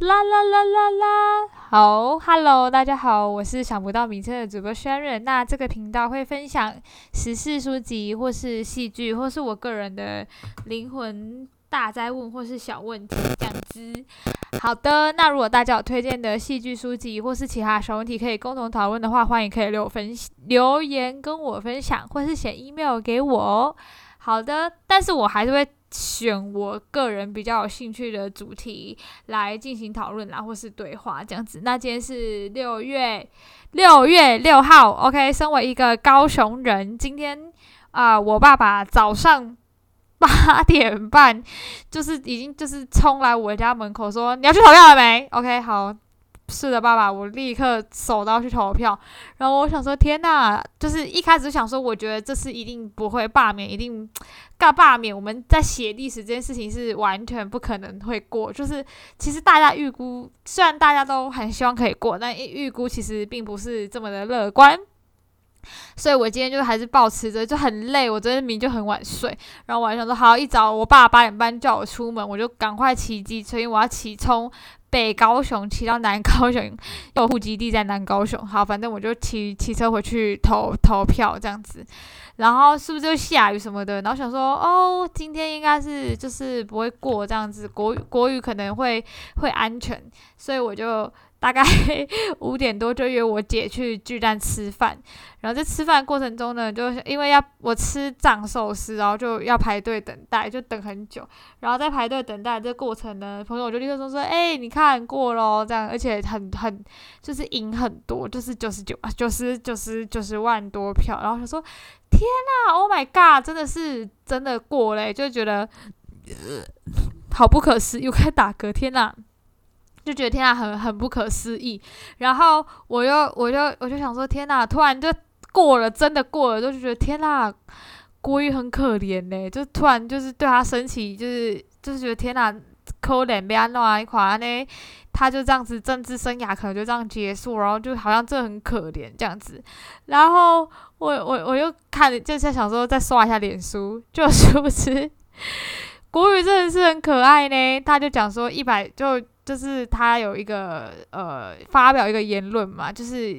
啦啦啦啦啦，好，Hello，大家好，我是想不到名称的主播 Sharon。那这个频道会分享时事书籍，或是戏剧，或是我个人的灵魂大灾问，或是小问题这样子。好的，那如果大家有推荐的戏剧书籍，或是其他小问题可以共同讨论的话，欢迎可以留分留言跟我分享，或是写 email 给我哦。好的，但是我还是会。选我个人比较有兴趣的主题来进行讨论啦，或是对话这样子。那今天是六月六月六号，OK。身为一个高雄人，今天啊，我爸爸早上 八点半就是已经就是冲来我家门口说：“你要去投票了没？”OK，好。是的，爸爸，我立刻手刀去投票。然后我想说，天呐，就是一开始想说，我觉得这次一定不会罢免，一定干罢免。我们在写历史这件事情是完全不可能会过。就是其实大家预估，虽然大家都很希望可以过，但预估其实并不是这么的乐观。所以我今天就还是保持着，就很累。我昨天明就很晚睡，然后我还想说，好，一早我爸八点半叫我出门，我就赶快骑机车，因为我要骑从。北高雄骑到南高雄，有户籍地在南高雄。好，反正我就骑骑车回去投投票这样子。然后是不是就下雨什么的？然后想说，哦，今天应该是就是不会过这样子，国国语可能会会安全，所以我就。大概 五点多就约我姐去巨蛋吃饭，然后在吃饭过程中呢，就因为要我吃藏寿司，然后就要排队等待，就等很久。然后在排队等待这过程呢，朋友就立刻说说，哎，你看过咯，这样，而且很很就是赢很多，就是九十九啊，九十九十九十万多票。然后他说，天呐，Oh my God，真的是真的过嘞，就觉得好不可思议，又开始打嗝，天呐！就觉得天啊，很很不可思议。然后我又我就我就想说，天呐，突然就过了，真的过了，就觉得天呐，国语很可怜呢。就突然就是对他升起，就是就是觉得天呐，可怜被安弄一垮呢，他就这样子政治生涯可能就这样结束，然后就好像这很可怜这样子。然后我我我又看，就是想说再刷一下脸书，就是不是 国语真的是很可爱呢？他就讲说一百就。就是他有一个呃发表一个言论嘛，就是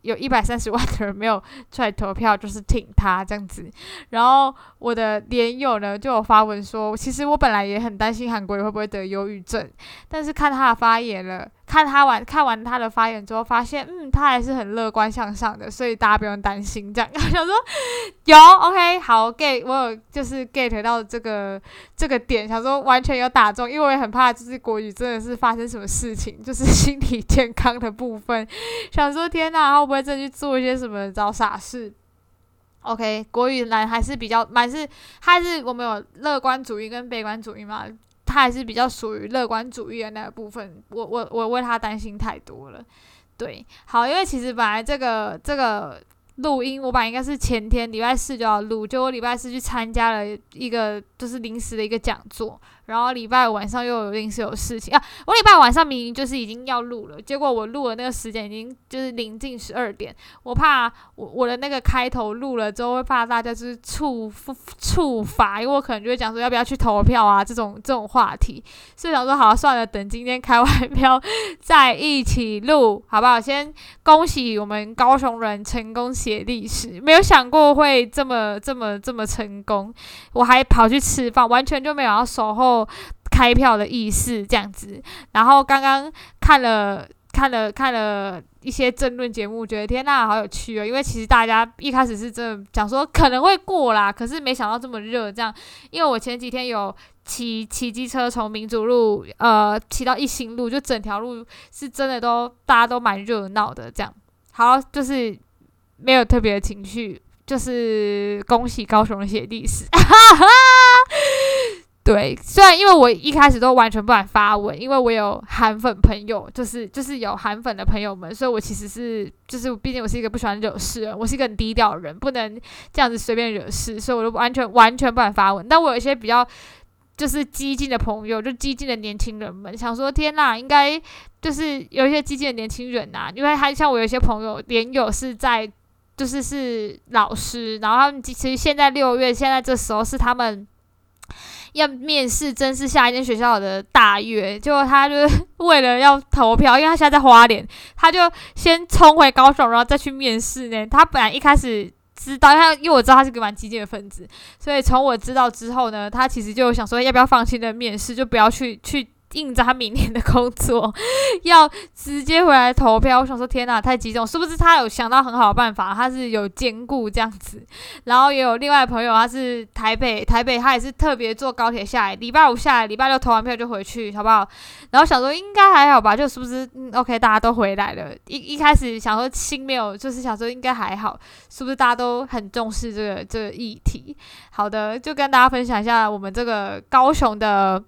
有一百三十万的人没有出来投票，就是挺他这样子。然后我的连友呢就有发文说，其实我本来也很担心韩国人会不会得忧郁症，但是看他的发言了。看他完看完他的发言之后，发现嗯，他还是很乐观向上的，所以大家不用担心。这样 想说有 OK 好 get，我有就是 get 到这个这个点，想说完全有打中，因为我也很怕就是国语真的是发生什么事情，就是心理健康的部分。想说天哪，会不会再去做一些什么找傻事？OK，国语男还是比较蛮是，还是我们有乐观主义跟悲观主义嘛？他还是比较属于乐观主义的那个部分，我我我为他担心太多了，对，好，因为其实本来这个这个录音，我本来应该是前天礼拜四就要录，就我礼拜四去参加了一个就是临时的一个讲座。然后礼拜五晚上又有临时有事情啊！我礼拜晚上明明就是已经要录了，结果我录的那个时间已经就是临近十二点。我怕我我的那个开头录了之后会怕大家就是触触发，因为我可能就会讲说要不要去投票啊这种这种话题，所以想说好算了，等今天开完票再一起录，好不好？先恭喜我们高雄人成功写历史，没有想过会这么这么这么成功，我还跑去吃饭，完全就没有要守候。开票的意思这样子，然后刚刚看了看了看了一些争论节目，觉得天呐，好有趣哦！因为其实大家一开始是真的讲说可能会过啦，可是没想到这么热这样。因为我前几天有骑骑机车从民主路呃骑到一心路，就整条路是真的都大家都蛮热闹的这样。好，就是没有特别的情绪，就是恭喜高雄写历史。对，虽然因为我一开始都完全不敢发文，因为我有韩粉朋友，就是就是有韩粉的朋友们，所以我其实是就是毕竟我是一个不喜欢惹事人，我是一个很低调的人，不能这样子随便惹事，所以我就完全完全不敢发文。但我有一些比较就是激进的朋友，就激进的年轻人们，想说天呐，应该就是有一些激进的年轻人呐，因为他像我有一些朋友连友是在就是是老师，然后他们其实现在六月现在这时候是他们。要面试，真是下一间学校的大月。结果他就为了要投票，因为他现在在花莲，他就先冲回高雄，然后再去面试呢。他本来一开始知道，他因为我知道他是个蛮激进的分子，所以从我知道之后呢，他其实就想说要不要放弃的面试，就不要去去。应着他明年的工作，要直接回来投票。我想说，天哪，太激动！是不是他有想到很好的办法？他是有兼顾这样子，然后也有另外朋友，他是台北，台北他也是特别坐高铁下来，礼拜五下来，礼拜六投完票就回去，好不好？然后想说应该还好吧，就是不是嗯 OK，大家都回来了。一一开始想说心没有，就是想说应该还好，是不是大家都很重视这个这个议题？好的，就跟大家分享一下我们这个高雄的。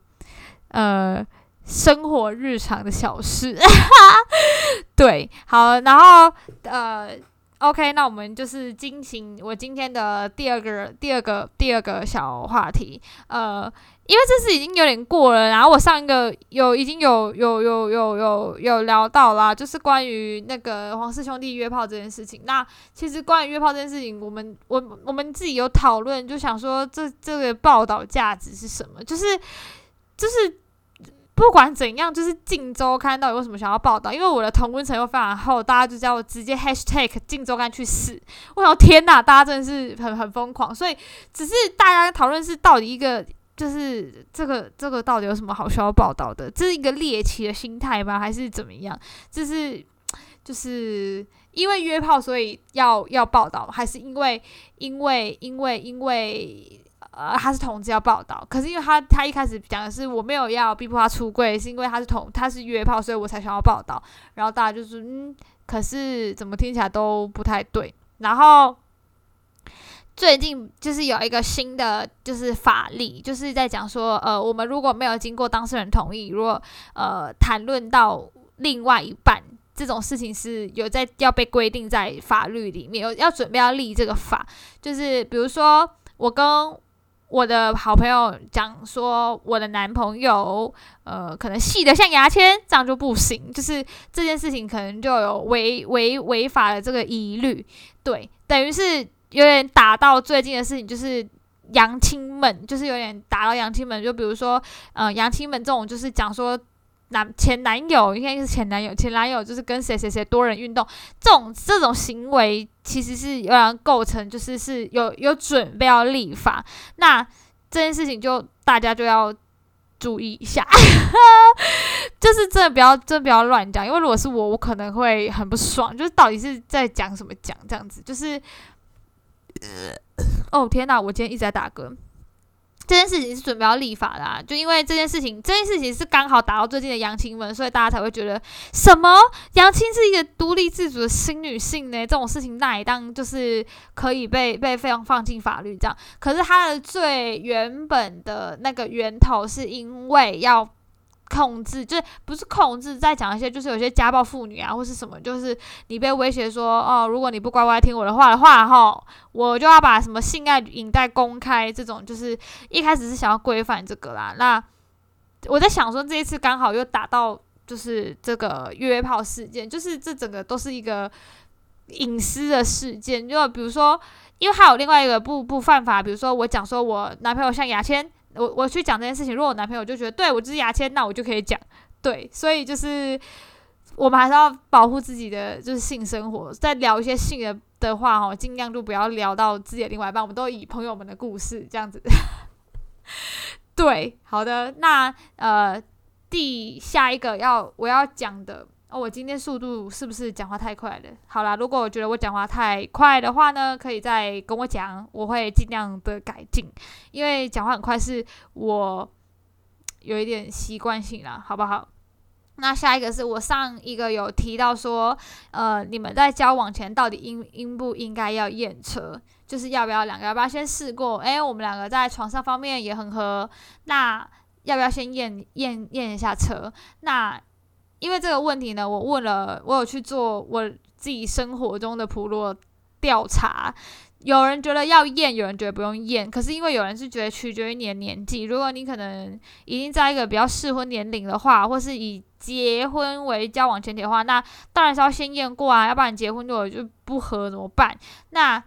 呃，生活日常的小事，对，好，然后呃，OK，那我们就是进行我今天的第二个、第二个、第二个小话题，呃，因为这次已经有点过了，然后我上一个有已经有有有有有有聊到啦，就是关于那个黄氏兄弟约炮这件事情。那其实关于约炮这件事情，我们我我们自己有讨论，就想说这这个报道价值是什么？就是就是。不管怎样，就是《镜周刊》到底为什么想要报道？因为我的同温层又非常厚，大家就叫我直接 #hashtag 镜周刊去死。我想天哪，大家真的是很很疯狂。所以只是大家讨论是到底一个，就是这个这个到底有什么好需要报道的？这是一个猎奇的心态吗？还是怎么样？就是就是因为约炮所以要要报道，还是因为因为因为因为？呃，他是同志要报道，可是因为他他一开始讲的是我没有要逼迫他出柜，是因为他是同他是约炮，所以我才想要报道。然后大家就是嗯，可是怎么听起来都不太对。然后最近就是有一个新的就是法律，就是在讲说，呃，我们如果没有经过当事人同意，如果呃谈论到另外一半这种事情，是有在要被规定在法律里面，有要准备要立这个法，就是比如说我跟我的好朋友讲说，我的男朋友，呃，可能细的像牙签，这样就不行。就是这件事情可能就有违违违法的这个疑虑。对，等于是有点打到最近的事情，就是杨亲们，就是有点打到杨亲们。就比如说，呃，杨亲们这种，就是讲说。男前男友应该是前男友，前男友就是跟谁谁谁多人运动，这种这种行为其实是有人构成，就是是有有准备要立法，那这件事情就大家就要注意一下，就是真的不要真的不要乱讲，因为如果是我，我可能会很不爽，就是到底是在讲什么讲这样子，就是哦天哪，我今天一直在打嗝。这件事情是准备要立法的，就因为这件事情，这件事情是刚好打到最近的杨清文，所以大家才会觉得什么杨清是一个独立自主的新女性呢？这种事情那一当就是可以被被非常放进法律这样。可是她的最原本的那个源头是因为要。控制就是不是控制，再讲一些就是有些家暴妇女啊，或是什么，就是你被威胁说哦，如果你不乖乖听我的话的话，哈，我就要把什么性爱影带公开，这种就是一开始是想要规范这个啦。那我在想说，这一次刚好又打到就是这个约炮事件，就是这整个都是一个隐私的事件，就比如说，因为还有另外一个不不犯法，比如说我讲说我男朋友像牙签。我我去讲这件事情，如果我男朋友就觉得对我就是牙签，那我就可以讲对，所以就是我们还是要保护自己的就是性生活，在聊一些性的的话哦，尽量就不要聊到自己的另外一半，我们都以朋友们的故事这样子。对，好的，那呃，第下一个要我要讲的。哦，我今天速度是不是讲话太快了？好啦，如果我觉得我讲话太快的话呢，可以再跟我讲，我会尽量的改进。因为讲话很快是我有一点习惯性啦，好不好？那下一个是我上一个有提到说，呃，你们在交往前到底应应不应该要验车？就是要不要两个要不要先试过？诶，我们两个在床上方面也很合，那要不要先验验验一下车？那因为这个问题呢，我问了，我有去做我自己生活中的普罗调查。有人觉得要验，有人觉得不用验。可是因为有人是觉得取决于你的年纪，如果你可能已经在一个比较适婚年龄的话，或是以结婚为交往前提的话，那当然是要先验过啊，要不然结婚如果就不合怎么办？那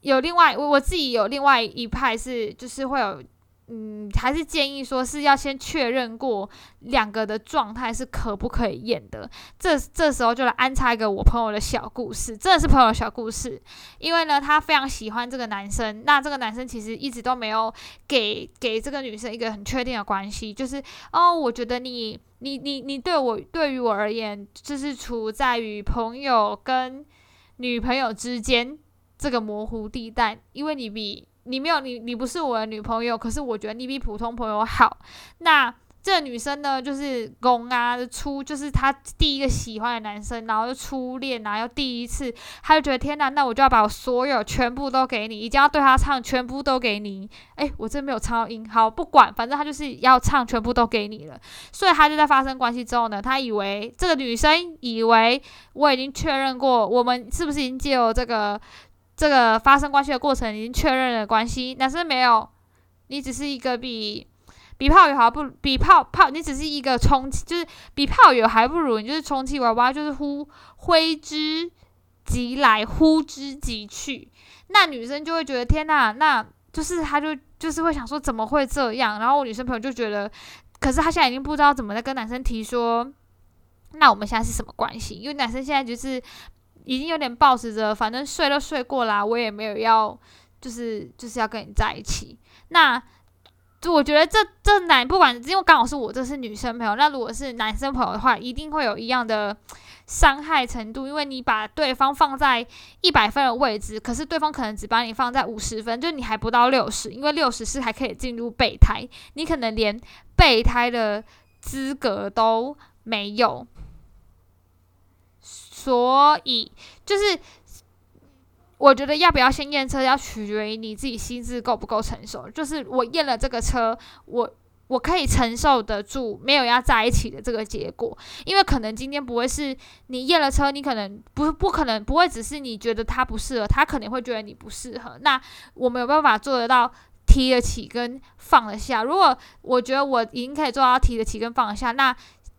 有另外我我自己有另外一派是，就是会有嗯，还是建议说是要先确认过两个的状态是可不可以验的。这这时候就来安插一个我朋友的小故事，真的是朋友小故事。因为呢，他非常喜欢这个男生，那这个男生其实一直都没有给给这个女生一个很确定的关系，就是哦，我觉得你你你你对我对于我而言，就是处在于朋友跟女朋友之间这个模糊地带，因为你比。你没有你，你不是我的女朋友，可是我觉得你比普通朋友好。那这个女生呢，就是公啊，初就是她第一个喜欢的男生，然后又初恋啊，又第一次，她就觉得天哪，那我就要把我所有全部都给你，一定要对他唱全部都给你。诶，我真没有唱到音，好不管，反正他就是要唱全部都给你了。所以他就在发生关系之后呢，他以为这个女生以为我已经确认过，我们是不是已经借由这个。这个发生关系的过程已经确认了关系，男生没有，你只是一个比比炮友还不比炮炮，你只是一个充气，就是比炮友还不如，你就是充气娃娃，就是呼挥之即来，呼之即去。那女生就会觉得天哪，那就是她就就是会想说怎么会这样？然后我女生朋友就觉得，可是她现在已经不知道怎么在跟男生提说，那我们现在是什么关系？因为男生现在就是。已经有点暴食着，反正睡都睡过啦，我也没有要，就是就是要跟你在一起。那我觉得这这男不管，因为刚好是我这是女生朋友，那如果是男生朋友的话，一定会有一样的伤害程度，因为你把对方放在一百分的位置，可是对方可能只把你放在五十分，就你还不到六十，因为六十是还可以进入备胎，你可能连备胎的资格都没有。所以就是，我觉得要不要先验车，要取决于你自己心智够不够成熟。就是我验了这个车，我我可以承受得住没有要在一起的这个结果，因为可能今天不会是你验了车，你可能不不可能不会只是你觉得他不适合，他可能会觉得你不适合。那我没有办法做得到提得起跟放得下。如果我觉得我已经可以做到提得起跟放得下，那。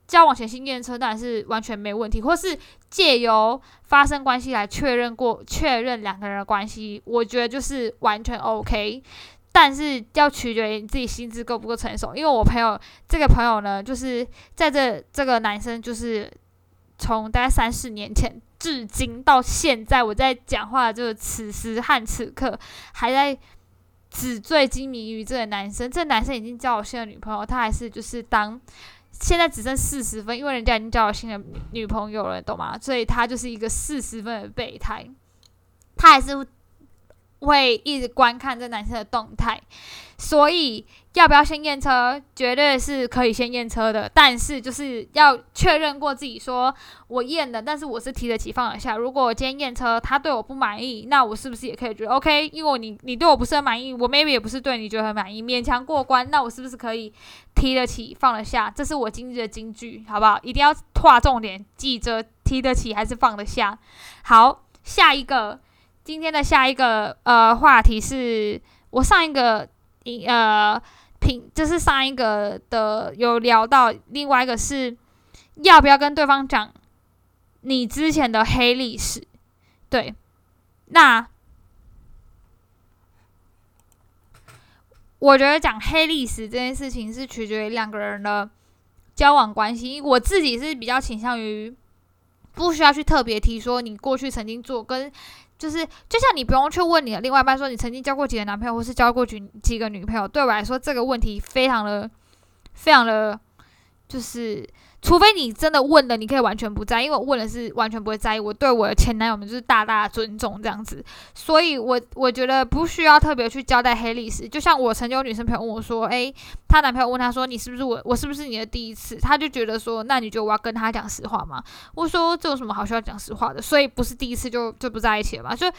交往前先验车当然是完全没问题，或是借由发生关系来确认过确认两个人的关系，我觉得就是完全 OK。但是要取决于你自己心智够不够成熟。因为我朋友这个朋友呢，就是在这这个男生就是从大概三四年前至今到现在，我在讲话就此时和此刻还在纸醉金迷于这个男生。这男生已经交了新的女朋友，他还是就是当。现在只剩四十分，因为人家已经交了新的女朋友了，懂吗？所以他就是一个四十分的备胎，他还是会一直观看这男生的动态，所以。要不要先验车？绝对是可以先验车的，但是就是要确认过自己，说我验的，但是我是提得起放得下。如果我今天验车，他对我不满意，那我是不是也可以觉得 OK？因为你你对我不是很满意，我 maybe 也不是对你觉得很满意，勉强过关，那我是不是可以提得起放得下？这是我今日的金句，好不好？一定要划重点，记着提得起还是放得下。好，下一个，今天的下一个呃话题是我上一个呃。平就是上一个的有聊到，另外一个是要不要跟对方讲你之前的黑历史？对，那我觉得讲黑历史这件事情是取决于两个人的交往关系。我自己是比较倾向于不需要去特别提说你过去曾经做跟。就是，就像你不用去问你的另外一半说你曾经交过几个男朋友，或是交过几几个女朋友。对我来说，这个问题非常的、非常的，就是除非你真的问了，你可以完全不在，因为我问了是完全不会在意。我对我的前男友们就是大大的尊重这样子，所以我我觉得不需要特别去交代黑历史。就像我曾经有女生朋友问我说：“诶，她男朋友问她说你是不是我，我是不是你的第一次？”她就觉得说：“那你觉得我要跟他讲实话吗？”我说：“这有什么好需要讲实话的？所以不是第一次就就不在一起了嘛？就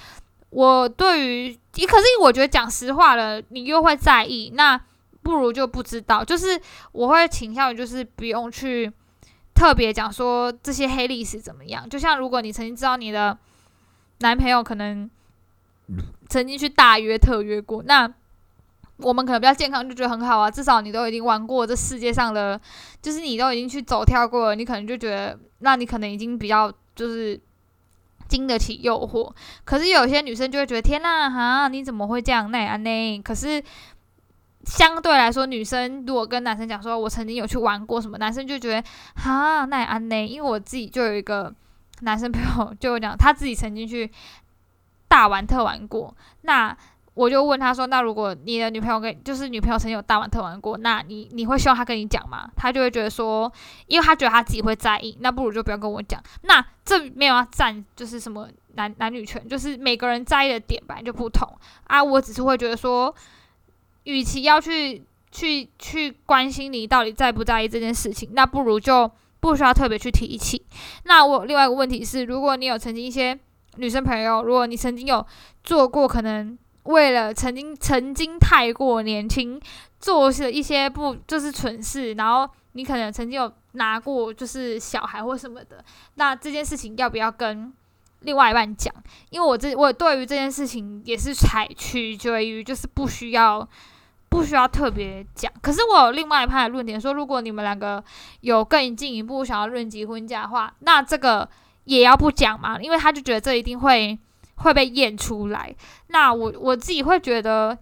我对于，可是我觉得讲实话了，你又会在意，那不如就不知道。就是我会倾向于就是不用去。”特别讲说这些黑历史怎么样？就像如果你曾经知道你的男朋友可能曾经去大约特约过，那我们可能比较健康，就觉得很好啊。至少你都已经玩过这世界上的，就是你都已经去走跳过了，你可能就觉得，那你可能已经比较就是经得起诱惑。可是有些女生就会觉得，天呐，哈，你怎么会这样那样呢？可是相对来说，女生如果跟男生讲说，我曾经有去玩过什么，男生就觉得哈，那也安呢？因为我自己就有一个男生朋友，就讲他自己曾经去大玩特玩过。那我就问他说，那如果你的女朋友跟就是女朋友曾经有大玩特玩过，那你你会希望他跟你讲吗？他就会觉得说，因为他觉得他自己会在意，那不如就不要跟我讲。那这没有要占就是什么男男女权，就是每个人在意的点本来就不同啊。我只是会觉得说。与其要去去去关心你到底在不在意这件事情，那不如就不需要特别去提起。那我另外一个问题是，如果你有曾经一些女生朋友，如果你曾经有做过可能为了曾经曾经太过年轻做了一些不就是蠢事，然后你可能曾经有拿过就是小孩或什么的，那这件事情要不要跟？另外一半讲，因为我这我对于这件事情也是采取决于就是不需要不需要特别讲。可是我有另外一派的论点说，如果你们两个有更进一步想要论及婚嫁的话，那这个也要不讲嘛，因为他就觉得这一定会会被验出来。那我我自己会觉得。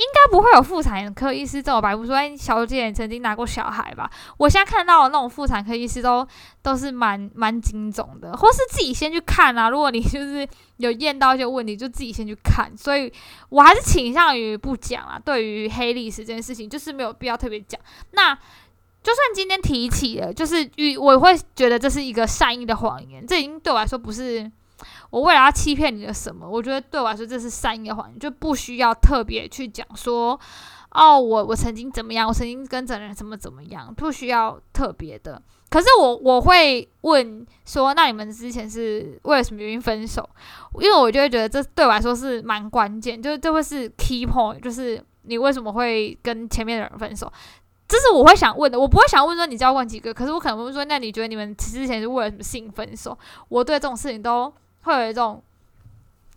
应该不会有妇产科医师这么白目说，哎，小姐你曾经拿过小孩吧？我现在看到那种妇产科医师都都是蛮蛮精总的，或是自己先去看啊。如果你就是有验到一些问题，就自己先去看。所以我还是倾向于不讲啊。对于黑历史这件事情，就是没有必要特别讲。那就算今天提起了，就是与我会觉得这是一个善意的谎言，这已经对我来说不是。我为了要欺骗你的什么？我觉得对我来说这是善意的谎言，就不需要特别去讲说，哦，我我曾经怎么样，我曾经跟这人怎么怎么样，不需要特别的。可是我我会问说，那你们之前是为了什么原因分手？因为我就会觉得这对我来说是蛮关键，就是这会是 key point，就是你为什么会跟前面的人分手？这是我会想问的，我不会想问说你交往几个，可是我可能会说，那你觉得你们之前是为了什么性分手？我对这种事情都。会有一种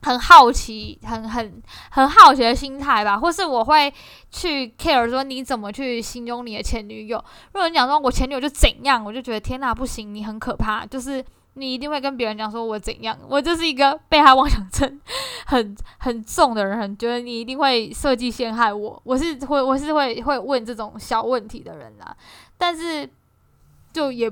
很好奇、很很很好奇的心态吧，或是我会去 care 说你怎么去形容你的前女友。如果你讲说我前女友就怎样，我就觉得天哪，不行，你很可怕。就是你一定会跟别人讲说我怎样，我就是一个被害妄想症很很重的人，很觉得你一定会设计陷害我。我是会我是会会问这种小问题的人啊，但是就也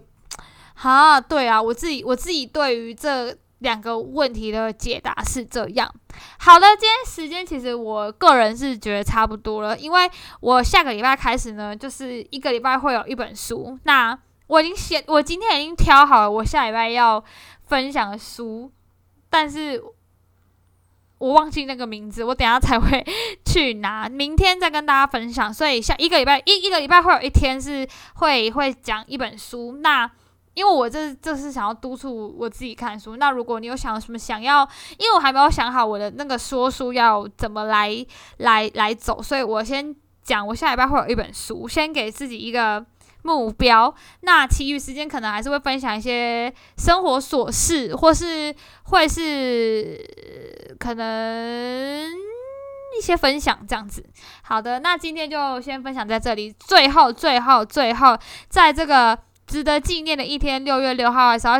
哈对啊，我自己我自己对于这。两个问题的解答是这样。好的，今天时间其实我个人是觉得差不多了，因为我下个礼拜开始呢，就是一个礼拜会有一本书。那我已经写，我今天已经挑好了我下礼拜要分享的书，但是我忘记那个名字，我等下才会 去拿，明天再跟大家分享。所以下一个礼拜一一个礼拜会有一天是会会讲一本书。那因为我这这是想要督促我自己看书。那如果你有想什么想要，因为我还没有想好我的那个说书要怎么来来来走，所以我先讲，我下礼拜会有一本书，先给自己一个目标。那其余时间可能还是会分享一些生活琐事，或是会是可能一些分享这样子。好的，那今天就先分享在这里。最后，最后，最后，在这个。值得纪念的一天，六月六号的时候，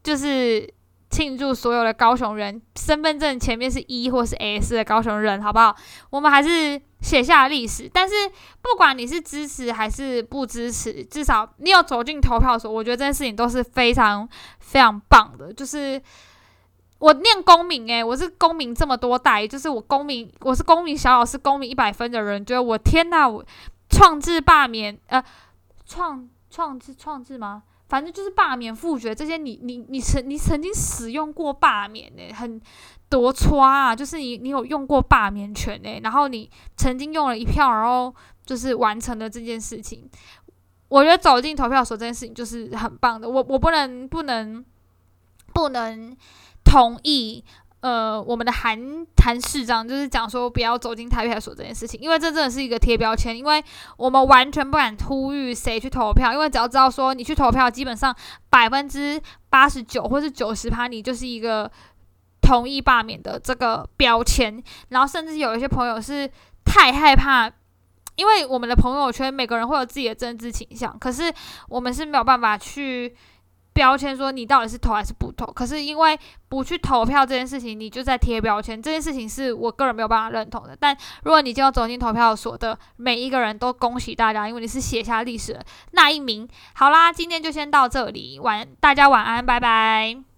就是庆祝所有的高雄人身份证前面是一或是 S 的高雄人，好不好？我们还是写下历史。但是不管你是支持还是不支持，至少你有走进投票所，我觉得这件事情都是非常非常棒的。就是我念公民，诶，我是公民这么多代，就是我公民，我是公民小老师，公民一百分的人，觉得我天呐，我创制罢免，呃，创。创制创制吗？反正就是罢免复决这些，你你你曾你曾经使用过罢免呢，很多刷啊，就是你你有用过罢免权呢，然后你曾经用了一票，然后就是完成了这件事情。我觉得走进投票所这件事情就是很棒的，我我不能不能不能同意。呃，我们的韩韩市长就是讲说不要走进台派所这件事情，因为这真的是一个贴标签，因为我们完全不敢呼吁谁去投票，因为只要知道说你去投票，基本上百分之八十九或是九十趴，你就是一个同意罢免的这个标签，然后甚至有一些朋友是太害怕，因为我们的朋友圈每个人会有自己的政治倾向，可是我们是没有办法去。标签，说你到底是投还是不投。可是因为不去投票这件事情，你就在贴标签，这件事情是我个人没有办法认同的。但如果你今天走进投票所的每一个人都恭喜大家，因为你是写下历史的那一名。好啦，今天就先到这里，晚大家晚安，拜拜。